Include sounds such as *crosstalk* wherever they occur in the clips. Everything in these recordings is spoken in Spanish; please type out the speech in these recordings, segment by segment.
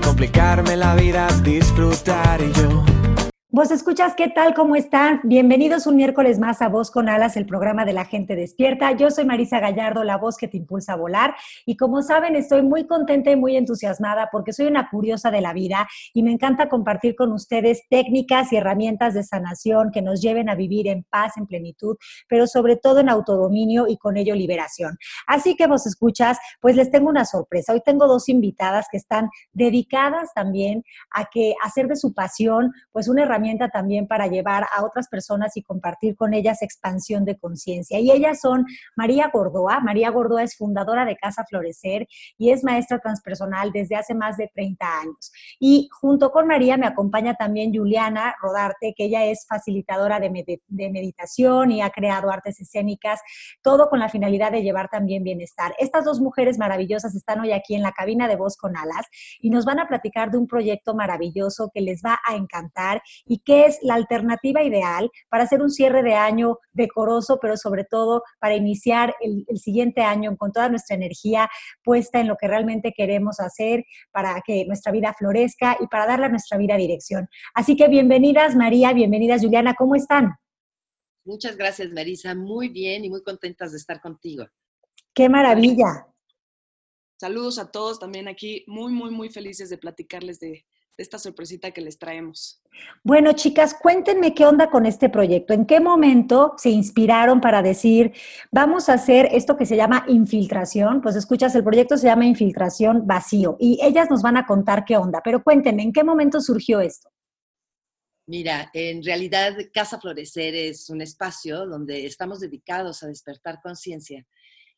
complicarme la vida, disfrutar y yo Vos escuchas, ¿qué tal? ¿Cómo están? Bienvenidos un miércoles más a Voz con Alas, el programa de la gente despierta. Yo soy Marisa Gallardo, la voz que te impulsa a volar. Y como saben, estoy muy contenta y muy entusiasmada porque soy una curiosa de la vida y me encanta compartir con ustedes técnicas y herramientas de sanación que nos lleven a vivir en paz, en plenitud, pero sobre todo en autodominio y con ello liberación. Así que vos escuchas, pues les tengo una sorpresa. Hoy tengo dos invitadas que están dedicadas también a que hacer de su pasión, pues una herramienta también para llevar a otras personas y compartir con ellas expansión de conciencia. Y ellas son María Gordoa. María Gordoa es fundadora de Casa Florecer y es maestra transpersonal desde hace más de 30 años. Y junto con María me acompaña también Juliana Rodarte, que ella es facilitadora de, de meditación y ha creado artes escénicas, todo con la finalidad de llevar también bienestar. Estas dos mujeres maravillosas están hoy aquí en la cabina de Voz con Alas y nos van a platicar de un proyecto maravilloso que les va a encantar y qué es la alternativa ideal para hacer un cierre de año decoroso, pero sobre todo para iniciar el, siguiente año con toda nuestra energía puesta en lo que realmente queremos hacer para que nuestra vida florezca y para darle a nuestra vida dirección. Así que bienvenidas María, bienvenidas Juliana, ¿cómo están? Muchas gracias Marisa, muy bien y muy contentas de estar contigo. Qué maravilla. Saludos a todos también aquí, muy, muy, muy felices de platicarles de, esta sorpresita que les traemos. Bueno, chicas, cuéntenme qué onda con este proyecto. ¿En qué momento se inspiraron para decir, vamos a hacer esto que se llama infiltración? Pues escuchas, el proyecto se llama infiltración vacío y ellas nos van a contar qué onda, pero cuéntenme, ¿en qué momento surgió esto? Mira, en realidad Casa Florecer es un espacio donde estamos dedicados a despertar conciencia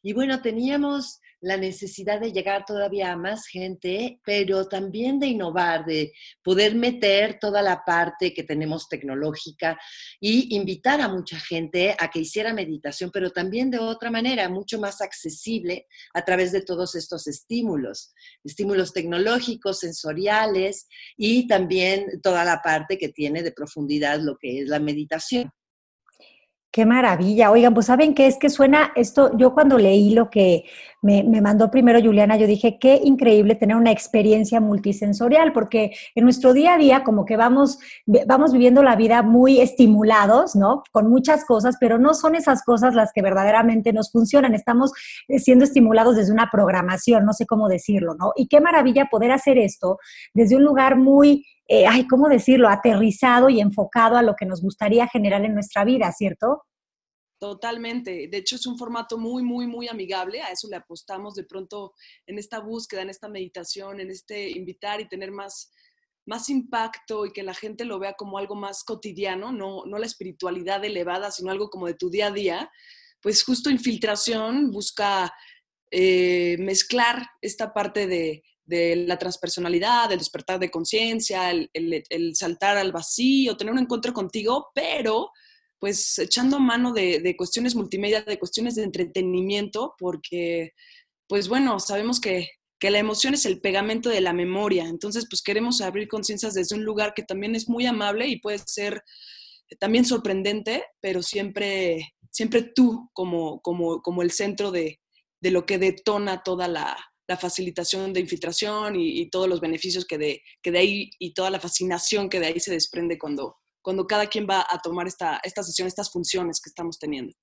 y bueno, teníamos la necesidad de llegar todavía a más gente, pero también de innovar, de poder meter toda la parte que tenemos tecnológica y invitar a mucha gente a que hiciera meditación, pero también de otra manera, mucho más accesible a través de todos estos estímulos, estímulos tecnológicos, sensoriales y también toda la parte que tiene de profundidad lo que es la meditación. Qué maravilla. Oigan, pues saben qué es que suena esto, yo cuando leí lo que me, mandó primero Juliana, yo dije, qué increíble tener una experiencia multisensorial, porque en nuestro día a día como que vamos, vamos viviendo la vida muy estimulados, ¿no? Con muchas cosas, pero no son esas cosas las que verdaderamente nos funcionan. Estamos eh, siendo estimulados desde una programación, no sé cómo decirlo, ¿no? Y qué maravilla poder hacer esto desde un lugar muy eh, ay, ¿cómo decirlo?, aterrizado y enfocado a lo que nos gustaría generar en nuestra vida, ¿cierto? Totalmente. De hecho, es un formato muy, muy, muy amigable. A eso le apostamos de pronto en esta búsqueda, en esta meditación, en este invitar y tener más, más impacto y que la gente lo vea como algo más cotidiano, no, no la espiritualidad elevada, sino algo como de tu día a día. Pues justo infiltración busca eh, mezclar esta parte de, de la transpersonalidad, del despertar de conciencia, el, saltar al vacío, tener un encuentro contigo, pero pues echando mano de, cuestiones multimedia, de cuestiones de entretenimiento, porque pues bueno, sabemos que, que, la emoción es el pegamento de la memoria, entonces pues queremos abrir conciencias desde un lugar que también es muy amable y puede ser también sorprendente, pero siempre, siempre tú como, como, como el centro de, de lo que detona toda la, la facilitación de infiltración y, todos los beneficios que de, que de ahí y toda la fascinación que de ahí se desprende cuando, cuando cada quien va a tomar esta, esta sesión, estas funciones que estamos teniendo.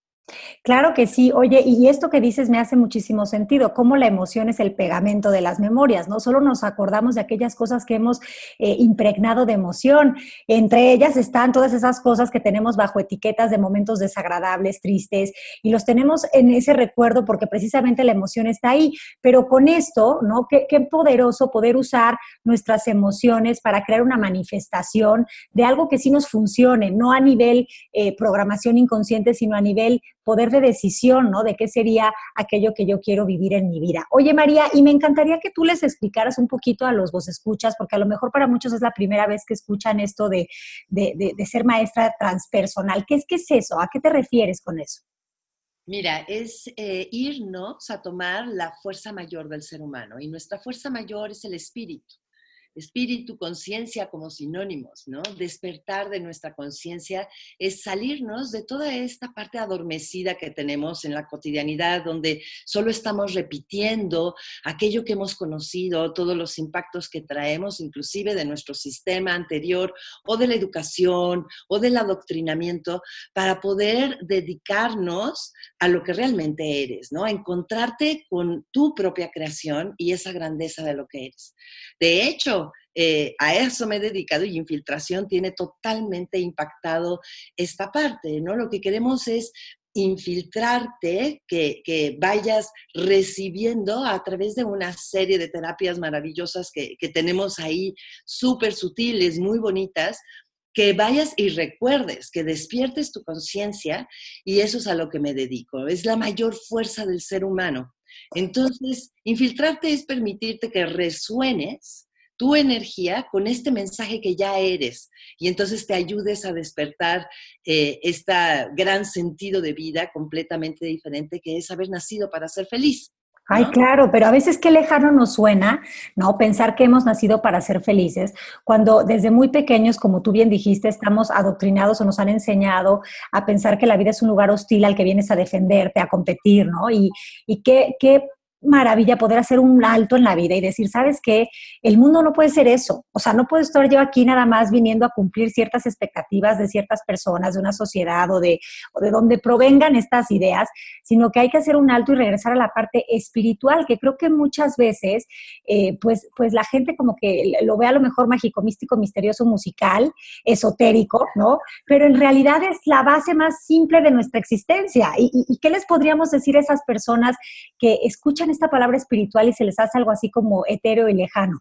Claro que sí. Oye, y esto que dices me hace muchísimo sentido, cómo la emoción es el pegamento de las memorias, ¿no? Solo nos acordamos de aquellas cosas que hemos eh, impregnado de emoción. Entre ellas están todas esas cosas que tenemos bajo etiquetas de momentos desagradables, tristes, y los tenemos en ese recuerdo porque precisamente la emoción está ahí. Pero con esto, ¿no? Qué, poderoso poder usar nuestras emociones para crear una manifestación de algo que sí nos funcione, no a nivel eh, programación inconsciente, sino a nivel poder de decisión, ¿no? De qué sería aquello que yo quiero vivir en mi vida. Oye, María, y me encantaría que tú les explicaras un poquito a los vos escuchas, porque a lo mejor para muchos es la primera vez que escuchan esto de, de ser maestra transpersonal. ¿Qué es, ¿Qué es eso? ¿A qué te refieres con eso? Mira, es eh, irnos a tomar la fuerza mayor del ser humano y nuestra fuerza mayor es el espíritu espíritu, conciencia como sinónimos, ¿no? Despertar de nuestra conciencia es salirnos de toda esta parte adormecida que tenemos en la cotidianidad, donde solo estamos repitiendo aquello que hemos conocido, todos los impactos que traemos, inclusive de nuestro sistema anterior o de la educación o del adoctrinamiento, para poder dedicarnos a lo que realmente eres, ¿no? A encontrarte con tu propia creación y esa grandeza de lo que eres. De hecho, eh, a eso me he dedicado y infiltración tiene totalmente impactado esta parte, ¿no? Lo que queremos es infiltrarte, que, vayas recibiendo a través de una serie de terapias maravillosas que, que tenemos ahí, súper sutiles, muy bonitas, que vayas y recuerdes, que despiertes tu conciencia y eso es a lo que me dedico. Es la mayor fuerza del ser humano. Entonces, infiltrarte es permitirte que resuenes tu energía con este mensaje que ya eres y entonces te ayudes a despertar eh, este gran sentido de vida completamente diferente que es haber nacido para ser feliz. Ay, claro, pero a veces qué lejano nos suena, ¿no? Pensar que hemos nacido para ser felices, cuando desde muy pequeños, como tú bien dijiste, estamos adoctrinados o nos han enseñado a pensar que la vida es un lugar hostil al que vienes a defenderte, a competir, ¿no? Y, y qué, qué maravilla poder hacer un alto en la vida y decir, ¿sabes qué? El mundo no puede ser eso. O sea, no puedo estar yo aquí nada más viniendo a cumplir ciertas expectativas de ciertas personas, de una sociedad o de, o de donde provengan estas ideas, sino que hay que hacer un alto y regresar a la parte espiritual, que creo que muchas veces, eh, pues, pues la gente como que lo ve a lo mejor mágico, místico, misterioso, musical, esotérico, ¿no? Pero en realidad es la base más simple de nuestra existencia. ¿Y, y qué les podríamos decir a esas personas que escuchan esta palabra espiritual y se les hace algo así como etéreo y lejano.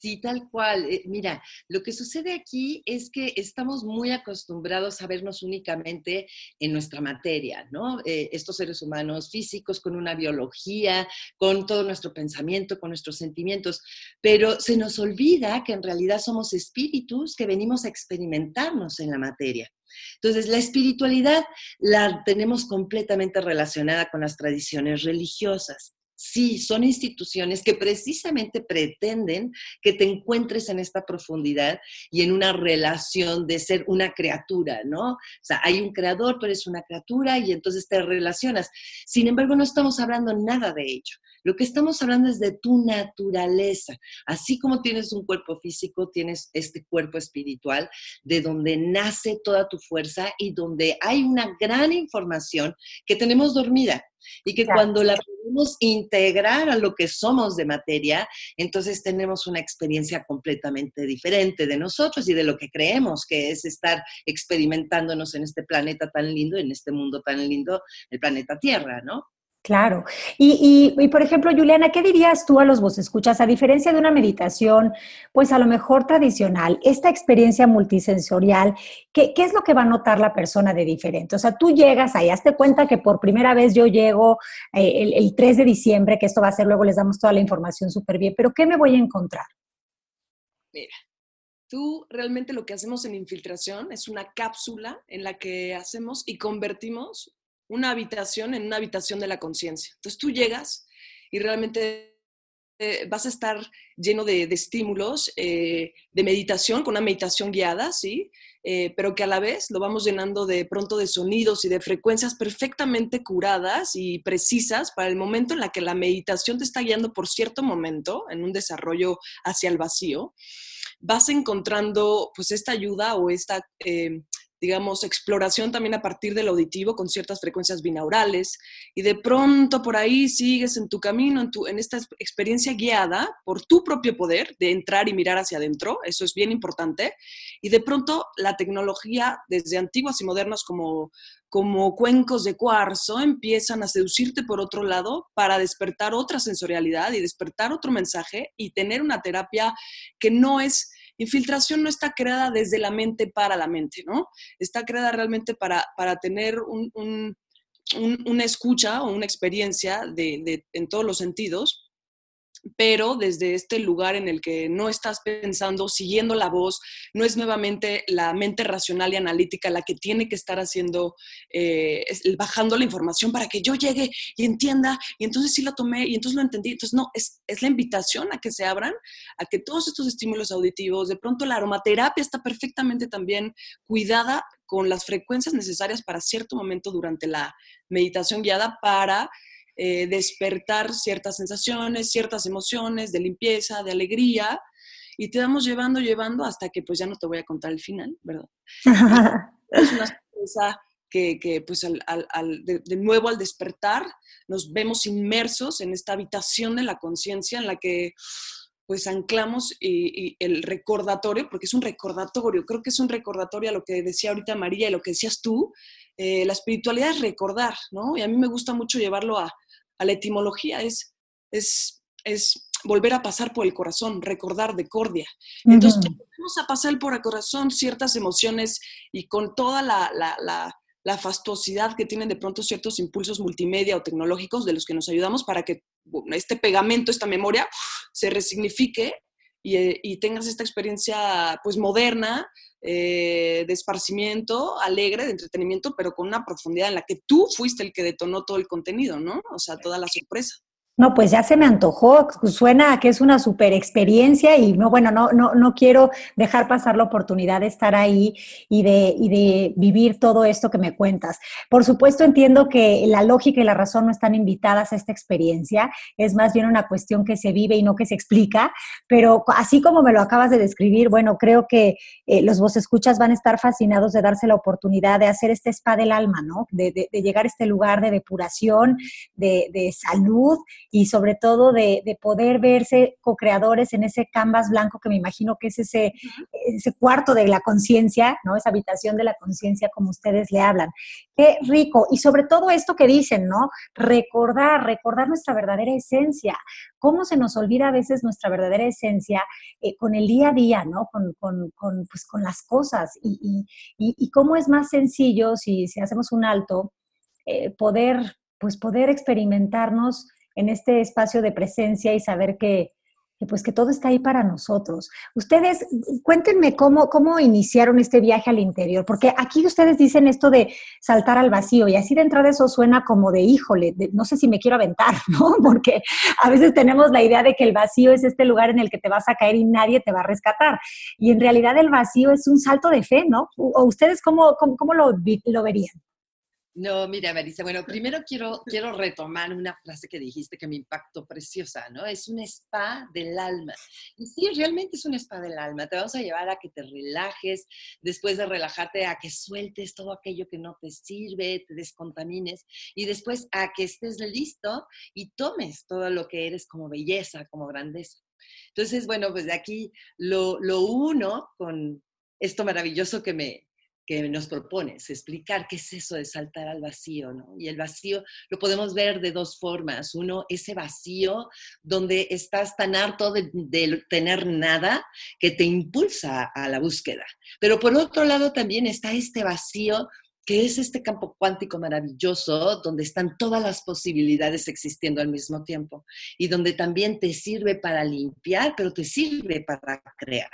Sí, tal cual. Eh, mira, lo que sucede aquí es que estamos muy acostumbrados a vernos únicamente en nuestra materia, ¿no? Eh, estos seres humanos físicos con una biología, con todo nuestro pensamiento, con nuestros sentimientos, pero se nos olvida que en realidad somos espíritus que venimos a experimentarnos en la materia. Entonces, la espiritualidad la tenemos completamente relacionada con las tradiciones religiosas. Sí, son instituciones que precisamente pretenden que te encuentres en esta profundidad y en una relación de ser una criatura, ¿no? O sea, hay un creador, pero es una criatura y entonces te relacionas. Sin embargo, no estamos hablando nada de ello. Lo que estamos hablando es de tu naturaleza. Así como tienes un cuerpo físico, tienes este cuerpo espiritual, de donde nace toda tu fuerza y donde hay una gran información que tenemos dormida y que cuando la podemos integrar a lo que somos de materia, entonces tenemos una experiencia completamente diferente de nosotros y de lo que creemos que es estar experimentándonos en este planeta tan lindo, en este mundo tan lindo, el planeta Tierra, ¿no? Claro. Y, y, por ejemplo, Juliana, ¿qué dirías tú a los vos escuchas? A diferencia de una meditación, pues a lo mejor tradicional, esta experiencia multisensorial, ¿qué, ¿qué, es lo que va a notar la persona de diferente? O sea, tú llegas ahí, hazte cuenta que por primera vez yo llego eh, el, el 3 de diciembre, que esto va a ser, luego les damos toda la información súper bien, pero ¿qué me voy a encontrar? Mira, tú realmente lo que hacemos en infiltración es una cápsula en la que hacemos y convertimos una habitación en una habitación de la conciencia. Entonces tú llegas y realmente eh, vas a estar lleno de, estímulos, eh, de meditación, con una meditación guiada, ¿sí? Eh, pero que a la vez lo vamos llenando de pronto de sonidos y de frecuencias perfectamente curadas y precisas para el momento en la que la meditación te está guiando por cierto momento en un desarrollo hacia el vacío, vas encontrando pues esta ayuda o esta digamos, exploración también a partir del auditivo con ciertas frecuencias binaurales y de pronto por ahí sigues en tu camino, en, tu, en esta experiencia guiada por tu propio poder de entrar y mirar hacia adentro, eso es bien importante, y de pronto la tecnología desde antiguas y modernas como como cuencos de cuarzo empiezan a seducirte por otro lado para despertar otra sensorialidad y despertar otro mensaje y tener una terapia que no es infiltración no está creada desde la mente para la mente, ¿no? Está creada realmente para, para tener un, una escucha o una experiencia de, en todos los sentidos, pero desde este lugar en el que no estás pensando, siguiendo la voz, no es nuevamente la mente racional y analítica la que tiene que estar haciendo, eh, bajando la información para que yo llegue y entienda, y entonces sí lo tomé y entonces lo entendí. Entonces, no, es, es la invitación a que se abran, a que todos estos estímulos auditivos, de pronto la aromaterapia está perfectamente también cuidada con las frecuencias necesarias para cierto momento durante la meditación guiada para eh, despertar ciertas sensaciones, ciertas emociones de limpieza, de alegría, y te vamos llevando, llevando hasta que pues ya no te voy a contar el final, ¿verdad? *laughs* es una sorpresa que, que pues al, al, de, nuevo al despertar nos vemos inmersos en esta habitación de la conciencia en la que pues anclamos y, el recordatorio, porque es un recordatorio, creo que es un recordatorio a lo que decía ahorita María y lo que decías tú, eh, la espiritualidad es recordar, ¿no? Y a mí me gusta mucho llevarlo a, a la etimología, es, es, es, volver a pasar por el corazón, recordar de cordia. Entonces, vamos a pasar por el corazón ciertas emociones y con toda la, la, la, la, fastuosidad que tienen de pronto ciertos impulsos multimedia o tecnológicos de los que nos ayudamos para que este pegamento, esta memoria, se resignifique y, eh, y tengas esta experiencia pues moderna, eh, de esparcimiento, alegre, de entretenimiento, pero con una profundidad en la que tú fuiste el que detonó todo el contenido, ¿no? O sea, toda la sorpresa. No, pues ya se me antojó, suena que es una super experiencia y no, bueno, no, no, no quiero dejar pasar la oportunidad de estar ahí y de, y de vivir todo esto que me cuentas. Por supuesto, entiendo que la lógica y la razón no están invitadas a esta experiencia, es más bien una cuestión que se vive y no que se explica, pero así como me lo acabas de describir, bueno, creo que eh, los vos escuchas van a estar fascinados de darse la oportunidad de hacer este spa del alma, ¿no? De, de, de llegar a este lugar de depuración, de, de salud y sobre todo de, poder verse co-creadores en ese canvas blanco que me imagino que es ese, ese cuarto de la conciencia, ¿no? Esa habitación de la conciencia como ustedes le hablan. Qué rico. Y sobre todo esto que dicen, ¿no? Recordar, recordar nuestra verdadera esencia. ¿Cómo se nos olvida a veces nuestra verdadera esencia eh, con el día a día, ¿no? Con, con, con, pues, con las cosas. Y, y, y, cómo es más sencillo si, si hacemos un alto, eh, poder, pues poder experimentarnos en este espacio de presencia y saber que, pues que todo está ahí para nosotros. Ustedes, cuéntenme cómo, cómo iniciaron este viaje al interior, porque aquí ustedes dicen esto de saltar al vacío y así de entrada eso suena como de híjole, no sé si me quiero aventar, *laughs* ¿no? Porque a veces tenemos la idea de que el vacío es este lugar en el que te vas a caer y nadie te va a rescatar. Y en realidad el vacío es un salto de fe, ¿no? ¿O ustedes cómo, cómo, lo, lo verían? No, mira, Marisa, bueno, primero quiero, quiero retomar una frase que dijiste que me impactó preciosa, ¿no? Es un spa del alma. Y sí, realmente es un spa del alma. Te vamos a llevar a que te relajes, después de relajarte, a que sueltes todo aquello que no te sirve, te descontamines, y después a que estés listo y tomes todo lo que eres como belleza, como grandeza. Entonces, bueno, pues de aquí lo, lo uno con esto maravilloso que me, que nos propones, explicar qué es eso de saltar al vacío, ¿no? Y el vacío lo podemos ver de dos formas. Uno, ese vacío donde estás tan harto de, de, tener nada que te impulsa a la búsqueda. Pero por otro lado también está este vacío que es este campo cuántico maravilloso donde están todas las posibilidades existiendo al mismo tiempo y donde también te sirve para limpiar, pero te sirve para crear.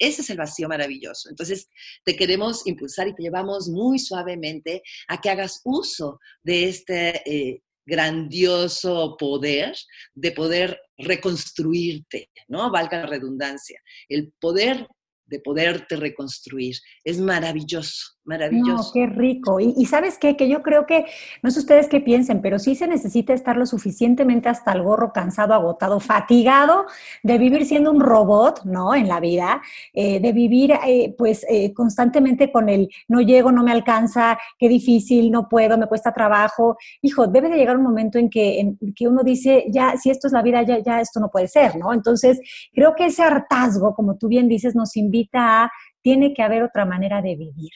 Ese es el vacío maravilloso. Entonces, te queremos impulsar y te llevamos muy suavemente a que hagas uso de este... Eh, grandioso poder de poder reconstruirte, ¿no? Valga la redundancia. El poder de poderte reconstruir. Es maravilloso. Maravilloso. No, qué rico. Y, sabes qué, que yo creo que, no sé ustedes qué piensen, pero sí se necesita estar lo suficientemente hasta el gorro, cansado, agotado, fatigado de vivir siendo un robot, ¿no? En la vida, eh, de vivir eh, pues eh, constantemente con el no llego, no me alcanza, qué difícil, no puedo, me cuesta trabajo. Hijo, debe de llegar un momento en que, en que uno dice, ya, si esto es la vida, ya, ya esto no puede ser, ¿no? Entonces, creo que ese hartazgo, como tú bien dices, nos invita a, tiene que haber otra manera de vivir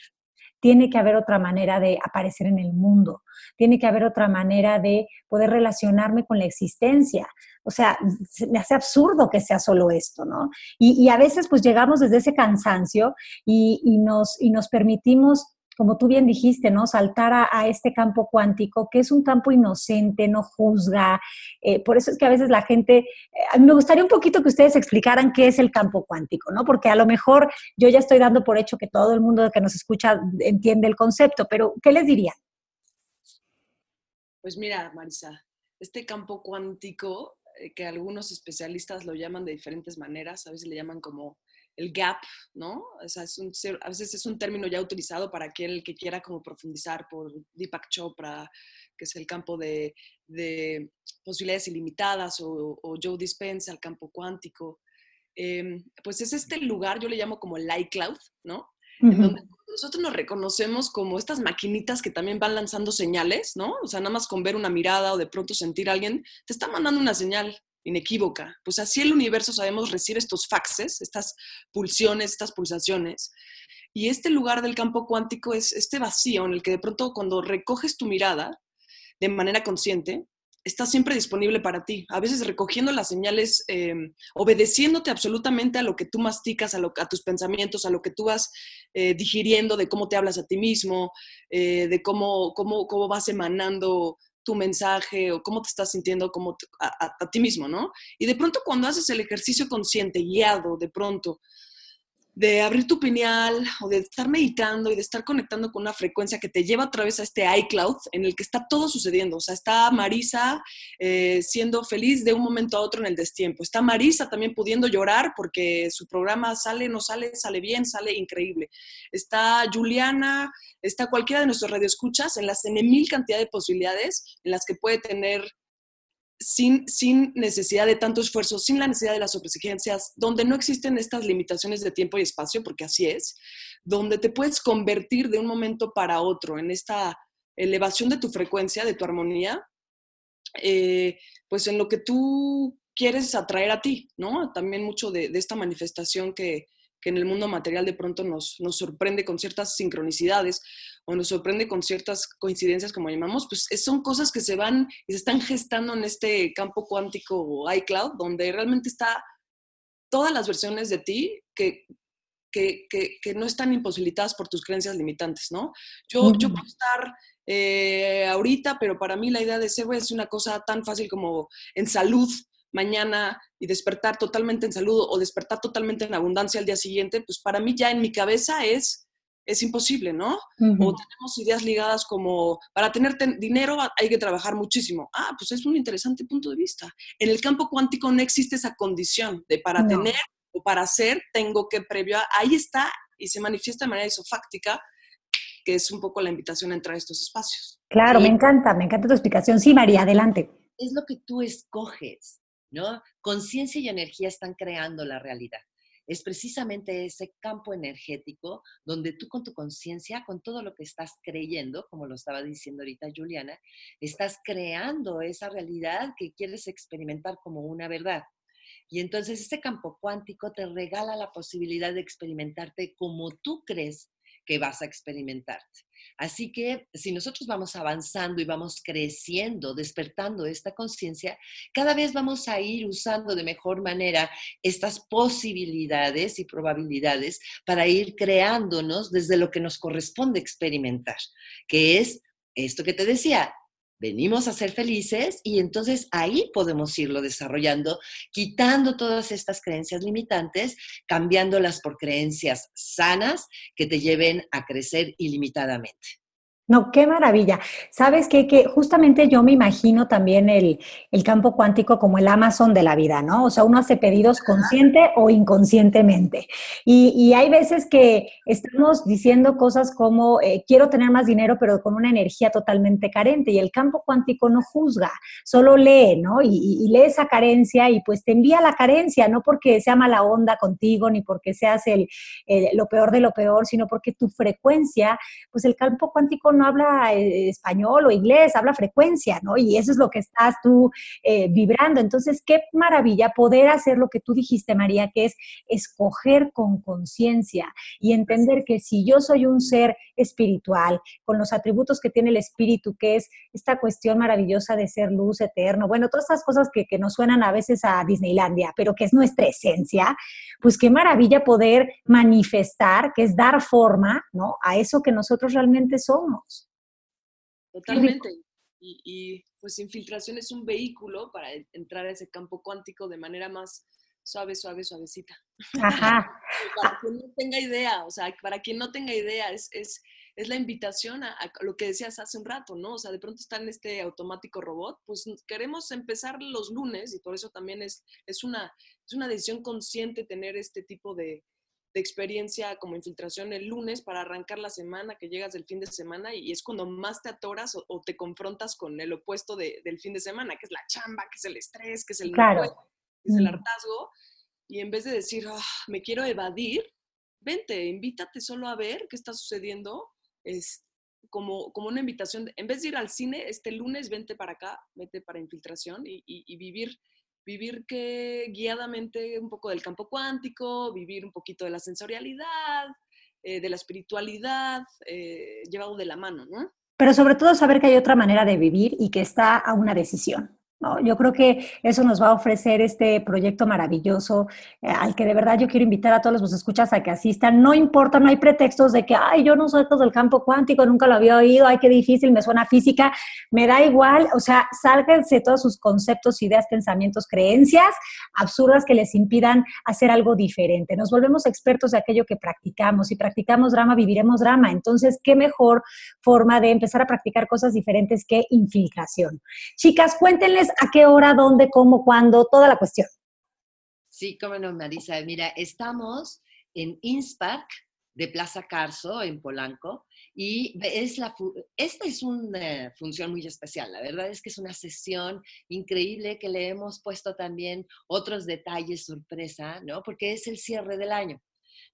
tiene que haber otra manera de aparecer en el mundo, tiene que haber otra manera de poder relacionarme con la existencia. O sea, me hace absurdo que sea solo esto, ¿no? Y, a veces pues llegamos desde ese cansancio y, nos, y nos permitimos como tú bien dijiste, ¿no? Saltar a, este campo cuántico, que es un campo inocente, no juzga. Eh, por eso es que a veces la gente, eh, me gustaría un poquito que ustedes explicaran qué es el campo cuántico, ¿no? Porque a lo mejor yo ya estoy dando por hecho que todo el mundo que nos escucha entiende el concepto, pero ¿qué les diría? Pues mira, Marisa, este campo cuántico, eh, que algunos especialistas lo llaman de diferentes maneras, a veces le llaman como el gap, ¿no? O sea, es un, a veces es un término ya utilizado para aquel que quiera como profundizar por Deepak Chopra, que es el campo de, de posibilidades ilimitadas, o, o, Joe Dispenza, el campo cuántico. Em, pues es este lugar, yo le llamo como el iCloud, ¿no? En donde nosotros nos reconocemos como estas maquinitas que también van lanzando señales, ¿no? O sea, nada más con ver una mirada o de pronto sentir a alguien, te está mandando una señal inequívoca. Pues así el universo, sabemos, recibe estos faxes, estas pulsiones, estas pulsaciones. Y este lugar del campo cuántico es este vacío en el que de pronto cuando recoges tu mirada de manera consciente, está siempre disponible para ti. A veces recogiendo las señales, eh, obedeciéndote absolutamente a lo que tú masticas, a, lo, a tus pensamientos, a lo que tú vas eh, digiriendo de cómo te hablas a ti mismo, eh, de cómo, cómo, cómo vas emanando tu mensaje o cómo te estás sintiendo como a, a, ti mismo, ¿no? Y de pronto cuando haces el ejercicio consciente, guiado, de pronto, de abrir tu pineal o de estar meditando y de estar conectando con una frecuencia que te lleva a través a este iCloud en el que está todo sucediendo. O sea, está Marisa eh, siendo feliz de un momento a otro en el destiempo. Está Marisa también pudiendo llorar porque su programa sale, no sale, sale bien, sale increíble. Está Juliana, está cualquiera de nuestros radioescuchas en las en mil cantidad de posibilidades en las que puede tener sin, sin necesidad de tanto esfuerzo, sin la necesidad de las sobreexigencias, donde no existen estas limitaciones de tiempo y espacio, porque así es, donde te puedes convertir de un momento para otro en esta elevación de tu frecuencia, de tu armonía, eh, pues en lo que tú quieres atraer a ti, ¿no? También mucho de esta manifestación que, que en el mundo material de pronto nos, nos sorprende con ciertas sincronicidades o nos sorprende con ciertas coincidencias, como llamamos, pues son cosas que se van y se están gestando en este campo cuántico iCloud, donde realmente está todas las versiones de ti que, que, que, no están imposibilitadas por tus creencias limitantes, ¿no? Yo, yo puedo estar eh, ahorita, pero para mí la idea de ser es una cosa tan fácil como en salud, mañana y despertar totalmente en salud o despertar totalmente en abundancia al día siguiente, pues para mí ya en mi cabeza es, es imposible, ¿no? O tenemos ideas ligadas como, para tener dinero hay que trabajar muchísimo. Ah, pues es un interesante punto de vista. En el campo cuántico no existe esa condición de para tener o para hacer tengo que previo ahí está y se manifiesta de manera isofáctica, que es un poco la invitación a entrar a estos espacios. Claro, me encanta, me encanta tu explicación. Sí, María, adelante. Es lo que tú escoges ¿no? Conciencia y energía están creando la realidad. Es precisamente ese campo energético donde tú con tu conciencia, con todo lo que estás creyendo, como lo estaba diciendo ahorita Juliana, estás creando esa realidad que quieres experimentar como una verdad. Y entonces este campo cuántico te regala la posibilidad de experimentarte como tú crees que vas a experimentarte. Así que si nosotros vamos avanzando y vamos creciendo, despertando esta conciencia, cada vez vamos a ir usando de mejor manera estas posibilidades y probabilidades para ir creándonos desde lo que nos corresponde experimentar, que es esto que te decía, venimos a ser felices y entonces ahí podemos irlo desarrollando, quitando todas estas creencias limitantes, cambiándolas por creencias sanas que te lleven a crecer ilimitadamente. No, qué maravilla. Sabes qué? que justamente yo me imagino también el, campo cuántico como el Amazon de la vida, ¿no? O sea, uno hace pedidos consciente o inconscientemente. Y, hay veces que estamos diciendo cosas como, eh, quiero tener más dinero, pero con una energía totalmente carente. Y el campo cuántico no juzga, solo lee, ¿no? Y, lee esa carencia y pues te envía la carencia, no porque sea mala onda contigo, ni porque seas el, lo peor de lo peor, sino porque tu frecuencia, pues el campo cuántico no habla eh, español o inglés, habla frecuencia, ¿no? Y eso es lo que estás tú eh, vibrando. Entonces, qué maravilla poder hacer lo que tú dijiste, María, que es escoger con conciencia y entender que si yo soy un ser espiritual, con los atributos que tiene el espíritu, que es esta cuestión maravillosa de ser luz eterno, bueno, todas estas cosas que, que nos suenan a veces a Disneylandia, pero que es nuestra esencia, pues qué maravilla poder manifestar, que es dar forma, ¿no? A eso que nosotros realmente somos. Totalmente. Y, pues infiltración es un vehículo para entrar a ese campo cuántico de manera más suave, suave, suavecita. Ajá. *laughs* para quien no tenga idea, o sea, para quien no tenga idea, es, es, es la invitación a, lo que decías hace un rato, ¿no? O sea, de pronto está en este automático robot, pues queremos empezar los lunes y por eso también es, es, una, es una decisión consciente tener este tipo de, de experiencia como infiltración el lunes para arrancar la semana, que llegas del fin de semana y es cuando más te atoras o, te confrontas con el opuesto del fin de semana, que es la chamba, que es el estrés, que es el, claro. que es el hartazgo. Y en vez de decir, ah, me quiero evadir, vente, invítate solo a ver qué está sucediendo. Es como, como una invitación, en vez de ir al cine, este lunes vente para acá, vete para infiltración y, y vivir vivir que guiadamente un poco del campo cuántico, vivir un poquito de la sensorialidad, eh, de la espiritualidad, eh, llevado de la mano, ¿no? Pero sobre todo saber que hay otra manera de vivir y que está a una decisión. Yo creo que eso nos va a ofrecer este proyecto maravilloso eh, al que de verdad yo quiero invitar a todos los que escuchas a que asistan. No importa, no hay pretextos de que, ay, yo no soy todo del campo cuántico, nunca lo había oído, ay, qué difícil, me suena física. Me da igual, o sea, sálganse todos sus conceptos, ideas, pensamientos, creencias absurdas que les impidan hacer algo diferente. Nos volvemos expertos de aquello que practicamos. Si practicamos drama, viviremos drama. Entonces, ¿qué mejor forma de empezar a practicar cosas diferentes que infiltración? Chicas, cuéntenles a qué hora, dónde, cómo, cuándo, toda la cuestión. Sí, cómo no, Marisa. Mira, estamos en Inspark de Plaza Carso, en Polanco, y es la, esta es una función muy especial. La verdad es que es una sesión increíble que le hemos puesto también otros detalles sorpresa, ¿no? Porque es el cierre del año.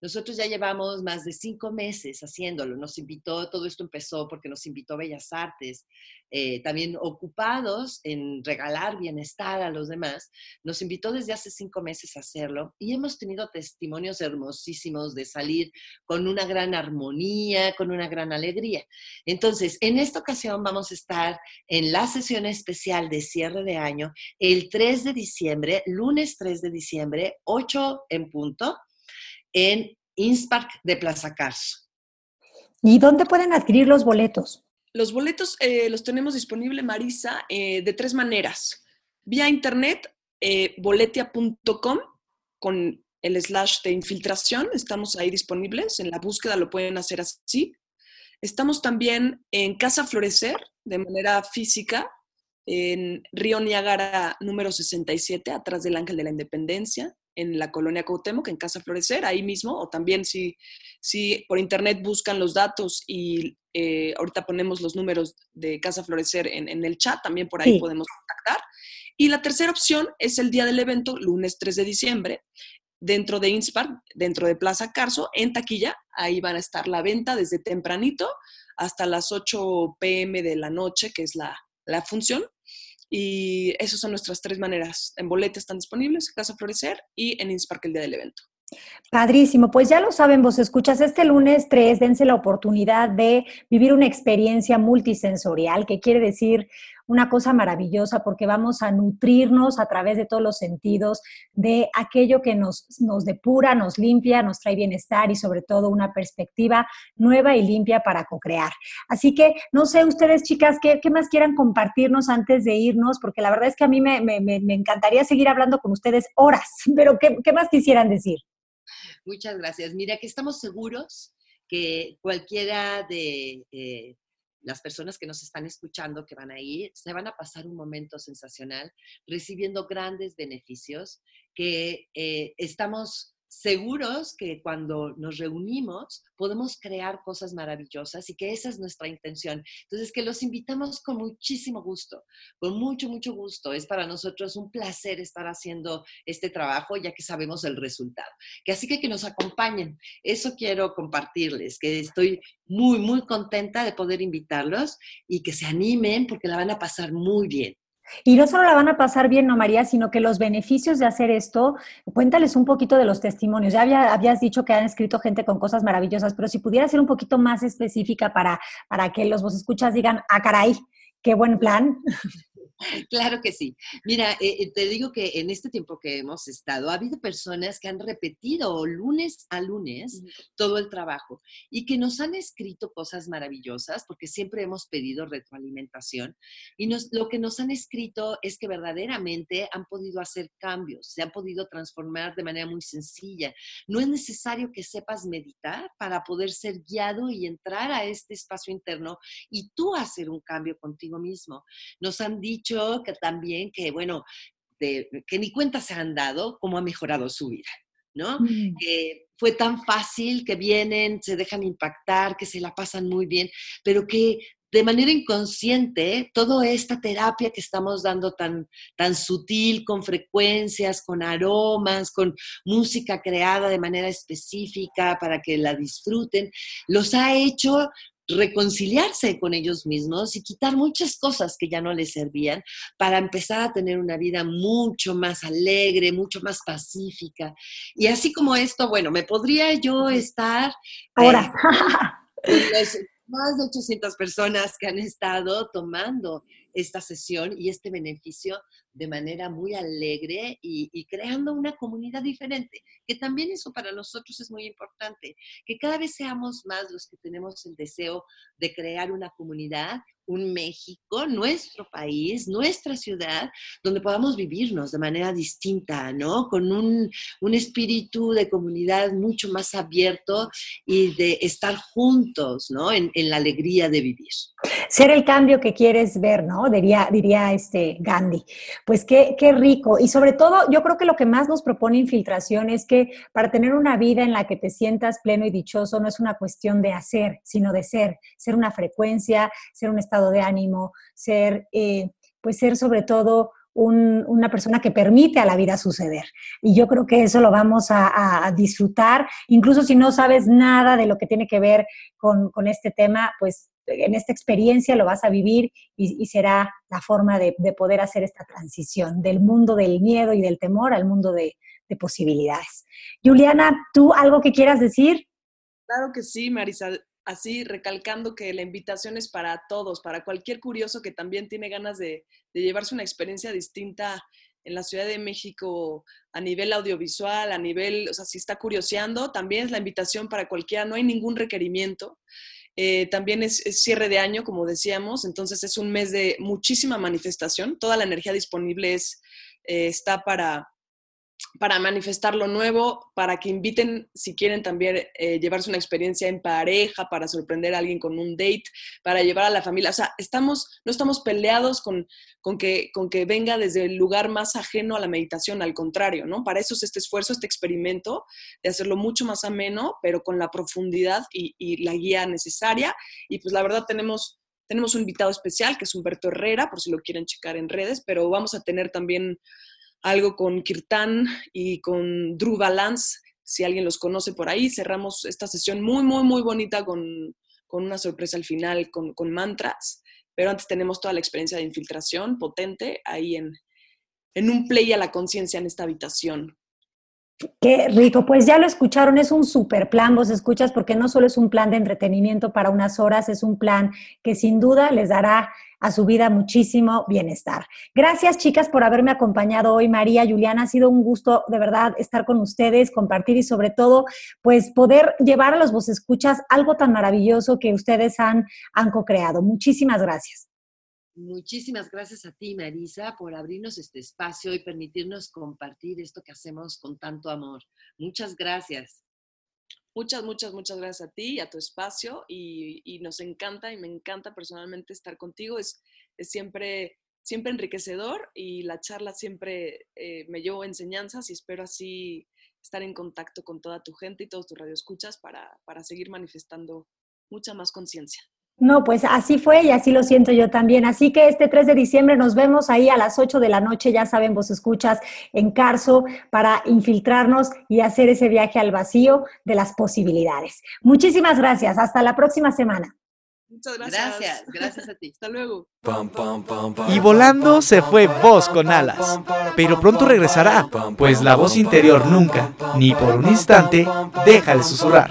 Nosotros ya llevamos más de cinco meses haciéndolo. Nos invitó, todo esto empezó porque nos invitó Bellas Artes, eh, también ocupados en regalar bienestar a los demás. Nos invitó desde hace cinco meses a hacerlo y hemos tenido testimonios hermosísimos de salir con una gran armonía, con una gran alegría. Entonces, en esta ocasión vamos a estar en la sesión especial de cierre de año el 3 de diciembre, lunes 3 de diciembre, 8 en punto en Inspark de Plaza Carso. ¿Y dónde pueden adquirir los boletos? Los boletos eh, los tenemos disponible, Marisa, eh, de tres maneras. Vía internet, eh, boletia.com, con el slash de infiltración, estamos ahí disponibles, en la búsqueda lo pueden hacer así. Estamos también en Casa Florecer, de manera física, en Río Niágara número 67, atrás del Ángel de la Independencia en la colonia Cuauhtémoc, en Casa Florecer, ahí mismo, o también si, si por internet buscan los datos y eh, ahorita ponemos los números de Casa Florecer en, en el chat, también por ahí podemos contactar. Y la tercera opción es el día del evento, lunes 3 de diciembre, dentro de Inspar, dentro de Plaza Carso, en taquilla, ahí van a estar la venta desde tempranito hasta las 8 pm de la noche, que es la, la función. Y esas son nuestras tres maneras. En boletas están disponibles, Casa Florecer y en Inspark el día del evento. Padrísimo, pues ya lo saben, vos escuchas, este lunes 3 dense la oportunidad de vivir una experiencia multisensorial, que quiere decir una cosa maravillosa porque vamos a nutrirnos a través de todos los sentidos de aquello que nos, nos depura, nos limpia, nos trae bienestar y sobre todo una perspectiva nueva y limpia para co-crear. Así que no sé ustedes chicas, ¿qué, ¿qué, más quieran compartirnos antes de irnos? Porque la verdad es que a mí me, me, me encantaría seguir hablando con ustedes horas, *laughs* pero ¿qué, qué más quisieran decir? Muchas gracias. Mira que estamos seguros que cualquiera de eh, las personas que nos están escuchando, que van a ir, se van a pasar un momento sensacional, recibiendo grandes beneficios, que eh, estamos seguros que cuando nos reunimos podemos crear cosas maravillosas y que esa es nuestra intención. Entonces, que los invitamos con muchísimo gusto, con mucho, mucho gusto. Es para nosotros un placer estar haciendo este trabajo ya que sabemos el resultado. Que así que que nos acompañen. Eso quiero compartirles, que estoy muy, muy contenta de poder invitarlos y que se animen porque la van a pasar muy bien. Y no solo la van a pasar bien, no María, sino que los beneficios de hacer esto, cuéntales un poquito de los testimonios. Ya habías dicho que han escrito gente con cosas maravillosas, pero si pudiera ser un poquito más específica para, para que los vos escuchas digan, ah, caray, qué buen plan. *laughs* Claro que sí. Mira, eh, eh, te digo que en este tiempo que hemos estado, ha habido personas que han repetido lunes a lunes todo el trabajo y que nos han escrito cosas maravillosas porque siempre hemos pedido retroalimentación y nos, lo que nos han escrito es que verdaderamente han podido hacer cambios, se han podido transformar de manera muy sencilla. No es necesario que sepas meditar para poder ser guiado y entrar a este espacio interno y tú hacer un cambio contigo mismo. Nos han dicho que también que, bueno, que ni cuenta se han dado cómo ha mejorado su vida, ¿no? Mm. Que fue tan fácil que vienen, se dejan impactar, que se la pasan muy bien, pero que de manera inconsciente, toda esta terapia que estamos dando tan, tan sutil, con frecuencias, con aromas, con música creada de manera específica para que la disfruten, los ha hecho reconciliarse con ellos mismos y quitar muchas cosas que ya no les servían para empezar a tener una vida mucho más alegre, mucho más pacífica. Y así como esto, bueno, me podría yo estar... Ahora. Eh, más de 800 personas que han estado tomando esta sesión y este beneficio de manera muy alegre y, creando una comunidad diferente, que también eso para nosotros es muy importante, que cada vez seamos más los que tenemos el deseo de crear una comunidad un México, nuestro país, nuestra ciudad, donde podamos vivirnos de manera distinta, ¿no? Con un, espíritu de comunidad mucho más abierto y de estar juntos, ¿no? En, la alegría de vivir. Ser el cambio que quieres ver, ¿no? Diría, diría este Gandhi. Pues qué, qué rico. Y sobre todo, yo creo que lo que más nos propone Infiltración es que para tener una vida en la que te sientas pleno y dichoso no es una cuestión de hacer, sino de ser, ser una frecuencia, ser un estado de ánimo, ser, eh, pues ser sobre todo una persona que permite a la vida suceder. Y yo creo que eso lo vamos a, disfrutar, incluso si no sabes nada de lo que tiene que ver con, este tema, pues en esta experiencia lo vas a vivir y, será la forma de, poder hacer esta transición del mundo del miedo y del temor al mundo de, de posibilidades. Juliana, ¿tú algo que quieras decir? Claro que sí, Marisa así recalcando que la invitación es para todos, para cualquier curioso que también tiene ganas de, llevarse una experiencia distinta en la Ciudad de México a nivel audiovisual, a nivel, o sea, si está curioseando, también es la invitación para cualquiera, no hay ningún requerimiento. Eh, también es, cierre de año, como decíamos, entonces es un mes de muchísima manifestación, toda la energía disponible eh, está para, para manifestar lo nuevo, para que inviten, si quieren también eh, llevarse una experiencia en pareja, para sorprender a alguien con un date, para llevar a la familia. O sea, estamos, no estamos peleados con, con, que, con que venga desde el lugar más ajeno a la meditación, al contrario, ¿no? Para eso es este esfuerzo, este experimento de hacerlo mucho más ameno, pero con la profundidad y, y la guía necesaria. Y pues la verdad tenemos tenemos un invitado especial que es Humberto Herrera, por si lo quieren checar en redes, pero vamos a tener también algo con Kirtan y con Drew Balance, si alguien los conoce por ahí. Cerramos esta sesión muy, muy, muy bonita con, una sorpresa al final, con, con, mantras, pero antes tenemos toda la experiencia de infiltración potente ahí en, en un play a la conciencia en esta habitación. Qué rico, pues ya lo escucharon, es un super plan, vos escuchas, porque no solo es un plan de entretenimiento para unas horas, es un plan que sin duda les dará a su vida muchísimo bienestar. Gracias chicas por haberme acompañado hoy, María, Juliana, ha sido un gusto de verdad estar con ustedes, compartir y sobre todo, pues poder llevar a los vos escuchas algo tan maravilloso que ustedes han, han co-creado. Muchísimas gracias. Muchísimas gracias a ti, Marisa, por abrirnos este espacio y permitirnos compartir esto que hacemos con tanto amor. Muchas gracias. Muchas, muchas, muchas gracias a ti y a tu espacio y, nos encanta y me encanta personalmente estar contigo. Es, es siempre, siempre enriquecedor y la charla siempre eh, me llevo enseñanzas y espero así estar en contacto con toda tu gente y todos tus radioescuchas para, para seguir manifestando mucha más conciencia. No, pues así fue y así lo siento yo también. Así que este 3 de diciembre nos vemos ahí a las 8 de la noche, ya saben, vos escuchas en Carso para infiltrarnos y hacer ese viaje al vacío de las posibilidades. Muchísimas gracias. Hasta la próxima semana. Muchas gracias. Gracias, gracias a ti. Hasta luego. Y volando se fue voz con alas. Pero pronto regresará, pues la voz interior nunca, ni por un instante, deja de susurrar.